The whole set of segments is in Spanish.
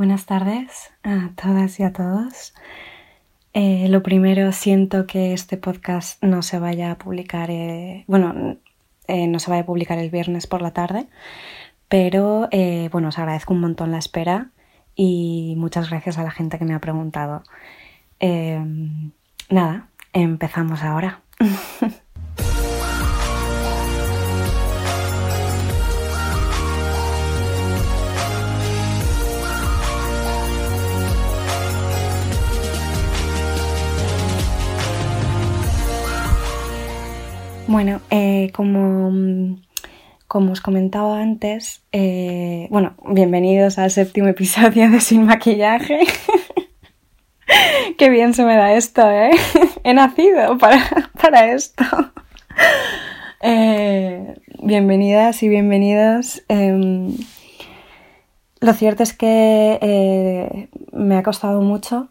Buenas tardes a todas y a todos. Eh, lo primero, siento que este podcast no se vaya a publicar, eh, bueno, eh, no se vaya a publicar el viernes por la tarde, pero bueno, os agradezco un montón la espera y muchas gracias a la gente que me ha preguntado. nada, empezamos ahora. Bueno, eh, como, como os comentaba antes, eh, bueno, bienvenidos al séptimo episodio de Sin Maquillaje. Qué bien se me da esto, ¿eh? He nacido para, esto. Eh, bienvenidas y bienvenidos. Em, lo cierto es que me ha costado mucho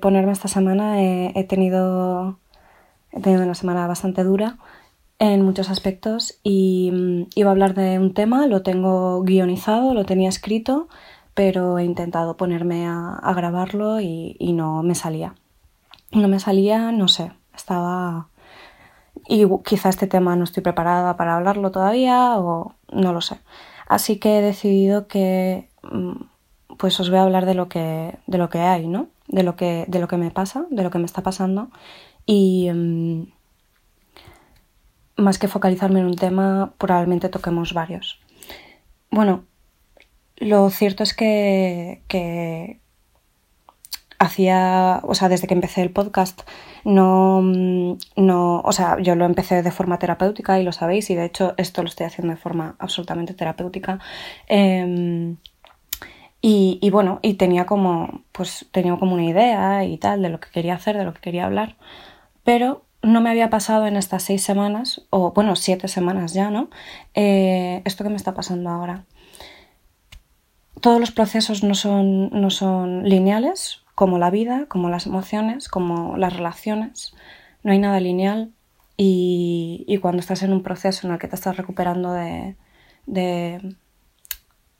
ponerme esta semana. he, tenido, he tenido una semana bastante dura en muchos aspectos y mm, iba a hablar de un tema, lo tengo guionizado, lo tenía escrito, pero he intentado ponerme a, grabarlo y, no me salía. No me salía, no sé, estaba... Y quizá este tema no estoy preparada para hablarlo todavía o no lo sé. Así que he decidido que mm, pues os voy a hablar de lo que, de lo que hay, ¿no? De lo que, de lo que me pasa, de lo que me está pasando y... Más que focalizarme en un tema, probablemente toquemos varios. Bueno, lo cierto es que, que hacía, o sea, desde que empecé el podcast, no, no, o sea, yo lo empecé de forma terapéutica y lo sabéis, y de hecho esto lo estoy haciendo de forma absolutamente terapéutica. Em, y, y, bueno, y tenía como, pues tenía como una idea y tal de lo que quería hacer, de lo que quería hablar, pero no me había pasado en estas seis semanas, o bueno, siete semanas ya, ¿no? Eh, esto que me está pasando ahora. Todos los procesos no son, no son lineales, como la vida, como las emociones, como las relaciones. No hay nada lineal y, cuando estás en un proceso en el que te estás recuperando de, de,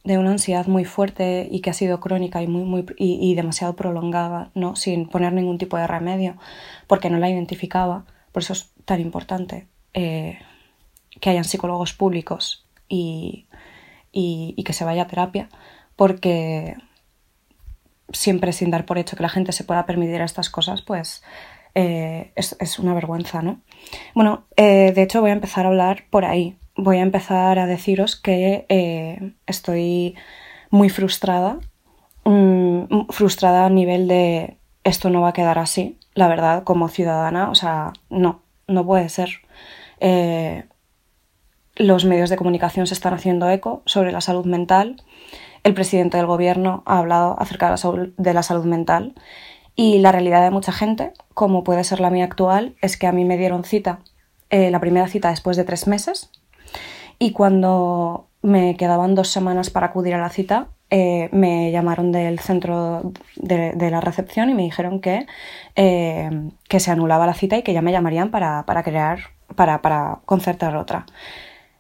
una ansiedad muy fuerte y que ha sido crónica y, muy, muy, y demasiado prolongada, ¿no? sin poner ningún tipo de remedio, porque no la identificaba, por eso es tan importante eh, que hayan psicólogos públicos y, que se vaya a terapia, porque siempre sin dar por hecho que la gente se pueda permitir estas cosas, pues eh, es, una vergüenza, ¿no? Bueno, eh, de hecho voy a empezar a hablar por ahí. Voy a empezar a deciros que estoy muy frustrada, mm, frustrada a nivel de esto no va a quedar así, la verdad, como ciudadana, o sea, no, no puede ser. Eh, los medios de comunicación se están haciendo eco sobre la salud mental. El presidente del gobierno ha hablado acerca de la salud, mental. Y la realidad de mucha gente, como puede ser la mía actual, es que a mí me dieron cita, eh, la primera cita después de tres meses. Y cuando me quedaban dos semanas para acudir a la cita, eh, me llamaron del centro de, la recepción y me dijeron que, eh, que se anulaba la cita y que ya me llamarían para, crear, para, para, concertar otra.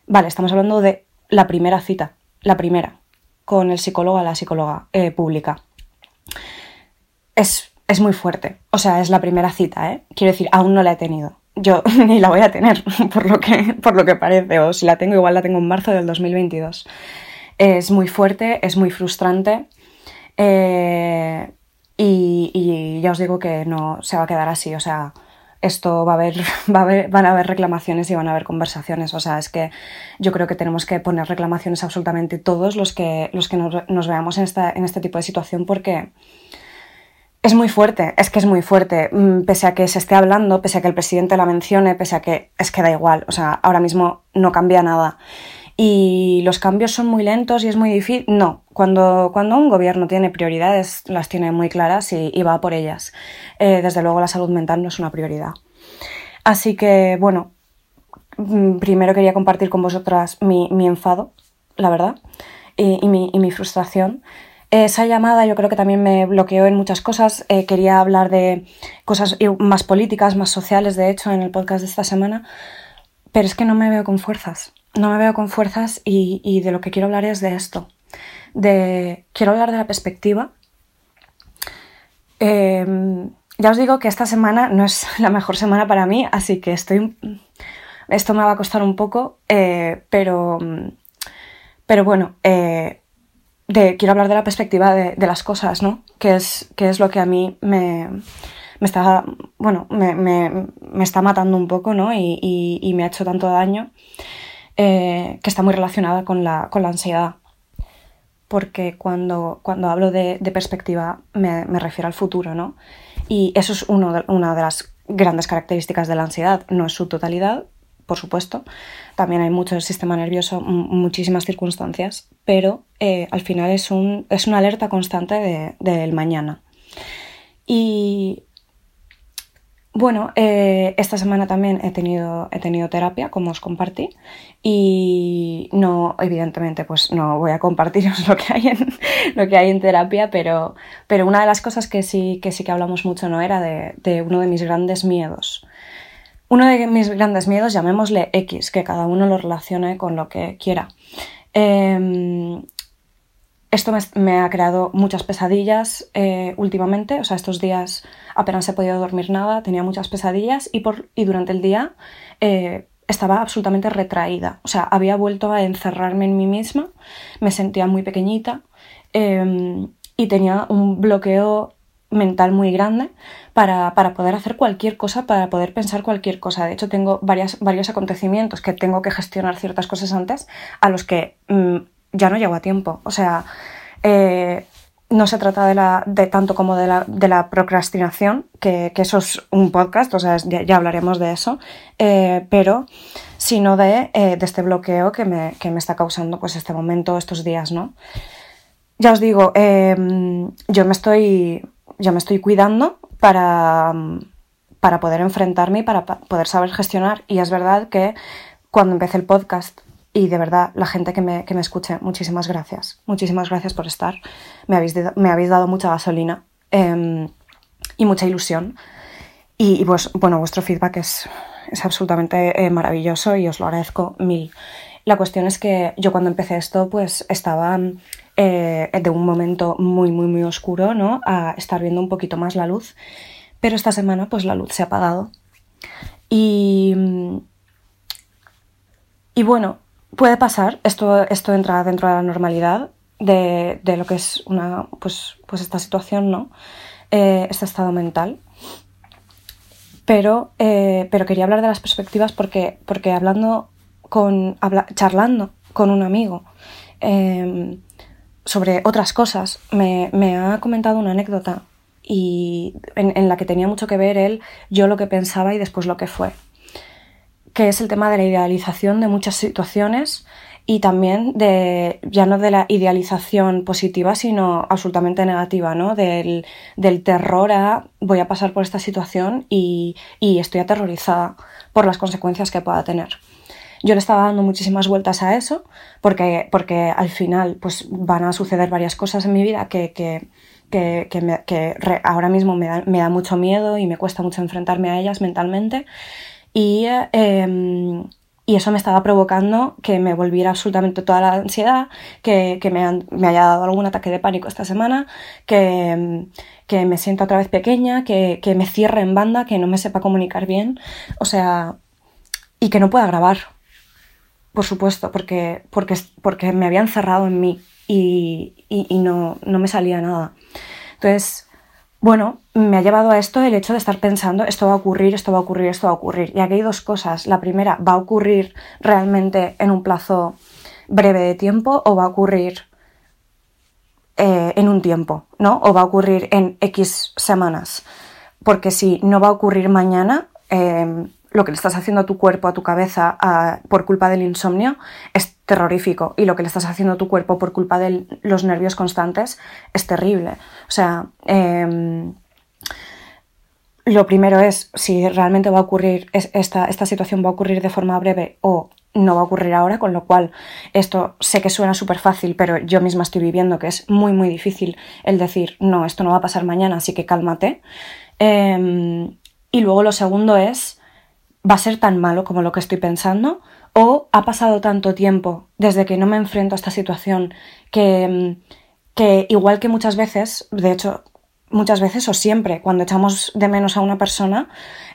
Vale, estamos hablando de la primera cita, la primera, con el psicólogo a la psicóloga eh, pública. Es, es muy fuerte, o sea, es la primera cita, ¿eh? Quiero decir, aún no la he tenido yo ni la voy a tener, por lo que, por lo que parece, o si la tengo, igual la tengo en marzo del 2022. Es muy fuerte, es muy frustrante. Eh, y, ya os digo que no se va a quedar así. O sea, esto va a haber, va a haber, van a haber reclamaciones y van a haber conversaciones. O sea, es que yo creo que tenemos que poner reclamaciones absolutamente todos los que, los que nos, veamos en, esta, en este tipo de situación porque es muy fuerte, es que es muy fuerte. Mm, pese a que se esté hablando, pese a que el presidente la mencione, pese a que es que da igual. O sea, ahora mismo no cambia nada y los cambios son muy lentos y es muy difícil. No, cuando, cuando un gobierno tiene prioridades, las tiene muy claras y, va por ellas. Eh, desde luego la salud mental no es una prioridad. Así que, bueno, mm, primero quería compartir con vosotras mi, enfado, la verdad, y, mi, frustración. Esa llamada yo creo que también me bloqueó en muchas cosas. Eh, quería hablar de cosas más políticas, más sociales, de hecho, en el podcast de esta semana, pero es que no me veo con fuerzas no me veo con fuerzas y, de lo que quiero hablar es de esto. De, quiero hablar de la perspectiva Em, ya os digo que esta semana no es la mejor semana para mí, así que estoy... Esto me va a costar un poco, eh, pero, pero bueno, eh, quiero hablar de la perspectiva de, las cosas, ¿no? Que es, que es lo que a mí me, me está, bueno, me, me, está matando un poco, ¿no? Y, me ha hecho tanto daño, eh, que está muy relacionada con la, con la ansiedad. Porque cuando, cuando hablo de, de perspectiva me, refiero al futuro, ¿no? Y eso es uno de, una de las grandes características de la ansiedad. No es su totalidad, por supuesto. También hay mucho del sistema nervioso, muchísimas circunstancias, pero eh, al final es, un, es una alerta constante del mañana. Y bueno, eh, esta semana también he tenido, he tenido terapia, como os compartí, y no, evidentemente, pues no voy a compartiros lo que hay en, lo que hay en terapia, pero, pero una de las cosas que sí, que sí que hablamos mucho no era de, uno de mis grandes miedos. Uno de mis grandes miedos, llamémosle X, que cada uno lo relacione con lo que quiera. Em, esto me, ha creado muchas pesadillas eh, últimamente, o sea, estos días apenas he podido dormir nada, tenía muchas pesadillas y, por, y durante el día eh, estaba absolutamente retraída, o sea, había vuelto a encerrarme en mí misma, me sentía muy pequeñita em, y tenía un bloqueo mental muy grande para, poder hacer cualquier cosa, para poder pensar cualquier cosa. De hecho, tengo varias, varios acontecimientos que tengo que gestionar ciertas cosas antes a los que mm, ya no llego a tiempo. O sea, eh, no se trata de, la, de tanto como de la, de la procrastinación, que, eso es un podcast, o sea, ya, hablaremos de eso, eh, pero sino de, eh, de, este bloqueo que me, que me, está causando pues este momento, estos días, ¿no? Ya os digo, yo me estoy. Me estoy cuidando para, para poder enfrentarme y para poder saber gestionar. Y es verdad que cuando empecé el podcast y de verdad, la gente que me, que me escuche, muchísimas gracias. Muchísimas gracias por estar. Me habéis, me habéis dado mucha gasolina em, y mucha ilusión. Y, pues, bueno, vuestro feedback es, es absolutamente eh, maravilloso y os lo agradezco mil. La cuestión es que yo cuando empecé esto, pues estaba eh, de un momento muy, muy, muy oscuro, ¿no? A estar viendo un poquito más la luz. Pero esta semana, pues la luz se ha apagado. Y. Y bueno, puede pasar, esto, esto entra dentro de la normalidad de, lo que es una, pues, pues esta situación, ¿no? Eh, este estado mental. Pero, eh, pero quería hablar de las perspectivas porque, porque hablando con, charlando con un amigo em, sobre otras cosas, me, ha comentado una anécdota y en la que tenía mucho que ver él, yo lo que pensaba y después lo que fue que es el tema de la idealización de muchas situaciones y también de, ya no de la idealización positiva, sino absolutamente negativa, ¿no? Del, terror a voy a pasar por esta situación y, estoy aterrorizada por las consecuencias que pueda tener. Yo le estaba dando muchísimas vueltas a eso porque, porque al final pues, van a suceder varias cosas en mi vida que, que, ahora mismo me da, me da mucho miedo y me cuesta mucho enfrentarme a ellas mentalmente y, em, y eso me estaba provocando que me volviera absolutamente toda la ansiedad, que, que me, me, haya dado algún ataque de pánico esta semana, que, em, que me sienta otra vez pequeña, que, que, me cierre en banda, que no me sepa comunicar bien, o sea, y que no pueda grabar, por supuesto, porque, porque, porque me había encerrado en mí y, y, y no, no me salía nada. Entonces, bueno, me ha llevado a esto el hecho de estar pensando, esto va a ocurrir, esto va a ocurrir, esto va a ocurrir. Y aquí hay dos cosas. La primera, ¿va a ocurrir realmente en un plazo breve de tiempo o va a ocurrir eh, en un tiempo, ¿no? O va a ocurrir en X semanas. Porque si no va a ocurrir mañana, em, lo que le estás haciendo a tu cuerpo, a tu cabeza, por culpa del insomnio, es terrorífico. Y lo que le estás haciendo a tu cuerpo por culpa de los nervios constantes es terrible. O sea, em, lo primero es si realmente va a ocurrir, esta, esta situación va a ocurrir de forma breve o no va a ocurrir ahora, con lo cual esto sé que suena súper fácil, pero yo misma estoy viviendo que es muy, muy difícil el decir, no, esto no va a pasar mañana, así que cálmate. Em, y luego lo segundo es, va a ser tan malo como lo que estoy pensando o ha pasado tanto tiempo desde que no me enfrento a esta situación que, que igual que muchas veces, de hecho muchas veces o siempre, cuando echamos de menos a una persona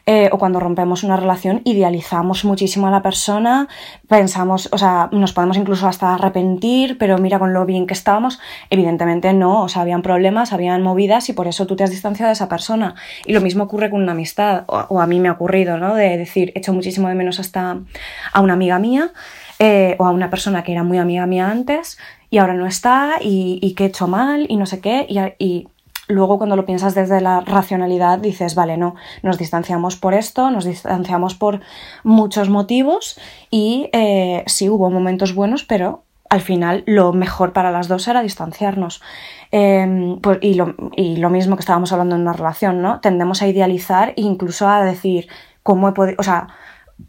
eh, o cuando rompemos una relación, idealizamos muchísimo a la persona, pensamos, o sea, nos podemos incluso hasta arrepentir, pero mira con lo bien que estábamos. Evidentemente no, o sea, habían problemas, habían movidas y por eso tú te has distanciado de esa persona. Y lo mismo ocurre con una amistad, o, a mí me ha ocurrido, ¿no? De decir, echo muchísimo de menos hasta a una amiga mía eh, o a una persona que era muy amiga mía antes y ahora no está y, y que he hecho mal y no sé qué. y luego cuando lo piensas desde la racionalidad dices, vale, no, nos distanciamos por esto, nos distanciamos por muchos motivos y eh, sí hubo momentos buenos, pero al final lo mejor para las dos era distanciarnos. Em, pues, y, lo, y, lo, mismo que estábamos hablando en una relación, ¿no? Tendemos a idealizar e incluso a decir cómo he podido, o sea,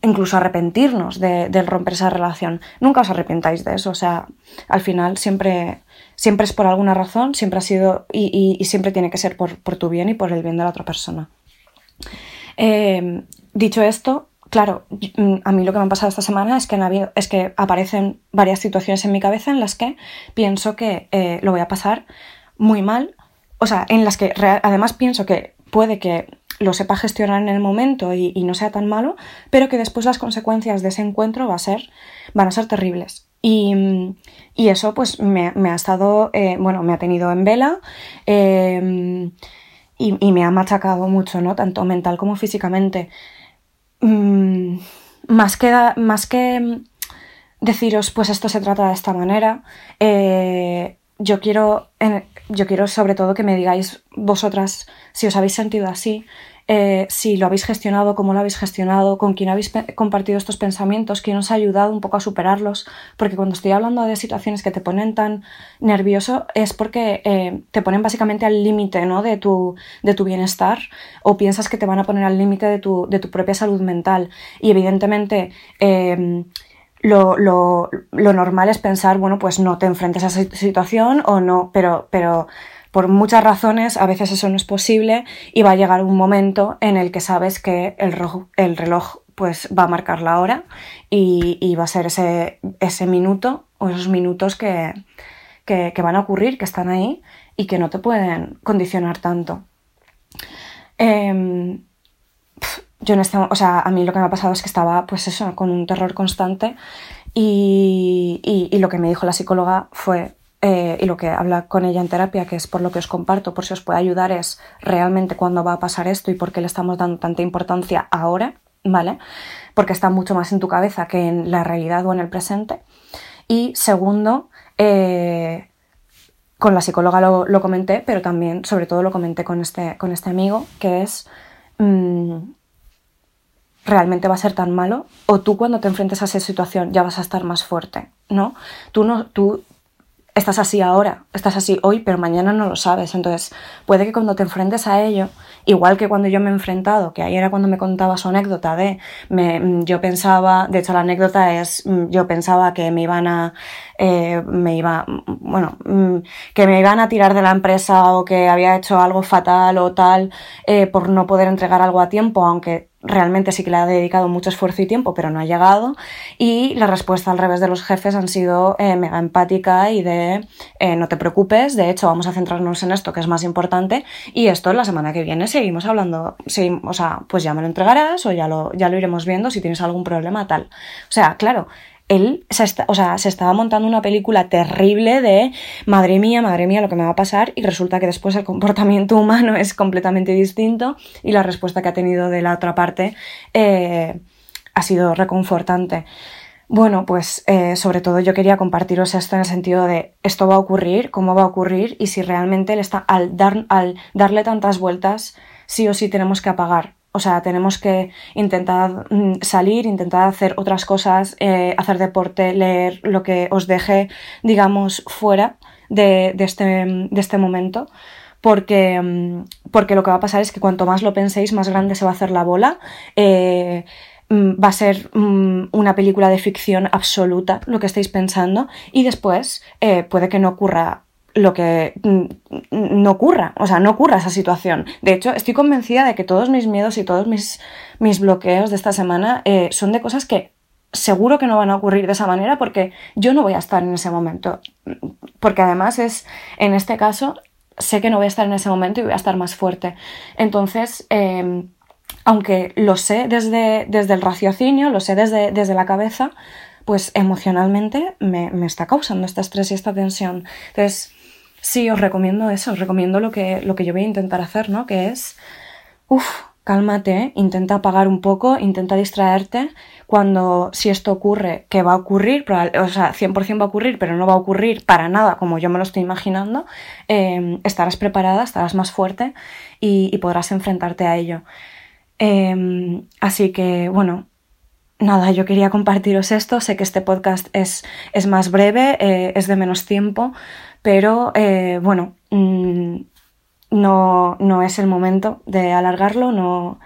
incluso arrepentirnos de, romper esa relación. Nunca os arrepentáis de eso, o sea, al final siempre siempre es por alguna razón, siempre ha sido y, siempre tiene que ser por, tu bien y por el bien de la otra persona. Em, dicho esto, claro, a mí lo que me ha pasado esta semana es que, es que aparecen varias situaciones en mi cabeza en las que pienso que eh, lo voy a pasar muy mal, o sea, en las que además pienso que puede que lo sepa gestionar en el momento y, y, no sea tan malo, pero que después las consecuencias de ese encuentro va a ser, van a ser terribles. Y, eso pues me, ha estado, eh, bueno, me ha tenido en vela em, y, me ha machacado mucho, ¿no? Tanto mental como físicamente. Mm, más, que más que deciros, pues esto se trata de esta manera, eh, yo quiero, yo quiero sobre todo que me digáis vosotras si os habéis sentido así, eh, si lo habéis gestionado, cómo lo habéis gestionado, con quién habéis compartido estos pensamientos, quién os ha ayudado un poco a superarlos, porque cuando estoy hablando de situaciones que te ponen tan nervioso es porque eh, te ponen básicamente al límite ¿no? de, tu, de tu bienestar o piensas que te van a poner al límite de tu, de tu propia salud mental y evidentemente... Eh, lo, lo, lo, normal es pensar, bueno, pues no te enfrentes a esa situación o no, pero, pero por muchas razones a veces eso no es posible y va a llegar un momento en el que sabes que el, el reloj pues va a marcar la hora y, va a ser ese, ese, minuto o esos minutos que, que, van a ocurrir, que están ahí y que no te pueden condicionar tanto. Em, yo no este, o sea, a mí lo que me ha pasado es que estaba, pues eso, con un terror constante y, y lo que me dijo la psicóloga fue, eh, y lo que habla con ella en terapia, que es por lo que os comparto, por si os puede ayudar, es realmente cuándo va a pasar esto y por qué le estamos dando tanta importancia ahora, ¿vale? Porque está mucho más en tu cabeza que en la realidad o en el presente. Y segundo, eh, con la psicóloga lo, comenté, pero también, sobre todo, lo comenté con este, con este amigo, que es. Mm, realmente va a ser tan malo o tú cuando te enfrentes a esa situación ya vas a estar más fuerte, ¿no? Tú no tú estás así ahora, estás así hoy, pero mañana no lo sabes. Entonces, puede que cuando te enfrentes a ello, igual que cuando yo me he enfrentado, que ahí era cuando me contaba su anécdota de, me, yo pensaba, de hecho la anécdota es, yo pensaba que me iban a, eh, me iba, bueno, que me iban a tirar de la empresa o que había hecho algo fatal o tal eh, por no poder entregar algo a tiempo, aunque realmente sí que le ha dedicado mucho esfuerzo y tiempo, pero no ha llegado. Y la respuesta al revés de los jefes han sido eh, mega empática y de eh, no te preocupes, de hecho vamos a centrarnos en esto que es más importante y esto la semana que viene seguimos hablando, o sea, pues ya me lo entregarás o ya lo, ya lo iremos viendo si tienes algún problema tal. O sea, claro, él se, o sea, se estaba montando una película terrible de madre mía, madre mía, lo que me va a pasar y resulta que después el comportamiento humano es completamente distinto y la respuesta que ha tenido de la otra parte eh, ha sido reconfortante. Bueno, pues eh, sobre todo yo quería compartiros esto en el sentido de esto va a ocurrir, cómo va a ocurrir y si realmente está, al, dar, al darle tantas vueltas, sí o sí tenemos que apagar o sea, tenemos que intentar mm, salir, intentar hacer otras cosas, eh, hacer deporte, leer lo que os deje, digamos, fuera de, este, de este, momento. Porque, mm, porque, lo que va a pasar es que cuanto más lo penséis, más grande se va a hacer la bola. Eh, mm, va a ser una película de ficción absoluta lo que estáis pensando y después eh, puede que no ocurra lo que no ocurra, o sea, no ocurra esa situación. De hecho, estoy convencida de que todos mis miedos y todos mis, mis bloqueos de esta semana eh, son de cosas que seguro que no van a ocurrir de esa manera porque yo no voy a estar en ese momento. Porque además es, en este caso, sé que no voy a estar en ese momento y voy a estar más fuerte. Entonces, em, aunque lo sé desde, desde el raciocinio, lo sé desde, desde la cabeza, pues emocionalmente me, me, está causando este estrés y esta tensión. Entonces, sí, os recomiendo eso, os recomiendo lo que, lo que yo voy a intentar hacer, ¿no? Que es, uff, cálmate, intenta apagar un poco, intenta distraerte. Cuando, si esto ocurre, que va a ocurrir, o sea, 100% va a ocurrir, pero no va a ocurrir para nada como yo me lo estoy imaginando, em, estarás preparada, estarás más fuerte y, podrás enfrentarte a ello. Em, así que, bueno, nada, yo quería compartiros esto. Sé que este podcast es, es más breve, eh, es de menos tiempo, pero eh, bueno, mm, no, no es el momento de alargarlo, no,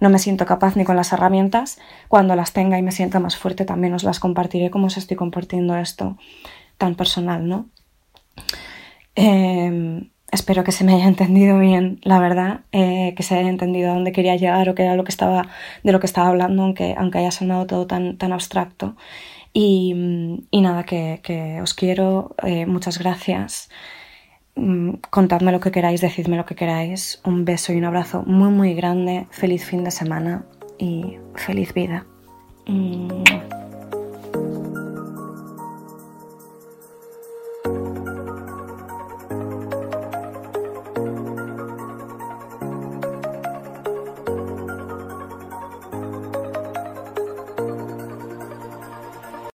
no me siento capaz ni con las herramientas. Cuando las tenga y me sienta más fuerte también os las compartiré como os estoy compartiendo esto tan personal, ¿no? Em, espero que se me haya entendido bien, la verdad, eh, que se haya entendido a dónde quería llegar o qué era lo que estaba, de lo que estaba hablando, aunque, aunque haya sonado todo tan, tan abstracto. Y, nada, que, os quiero, eh, muchas gracias. Mm, contadme lo que queráis, decidme lo que queráis. Un beso y un abrazo muy muy grande. Feliz fin de semana y feliz vida. Mm.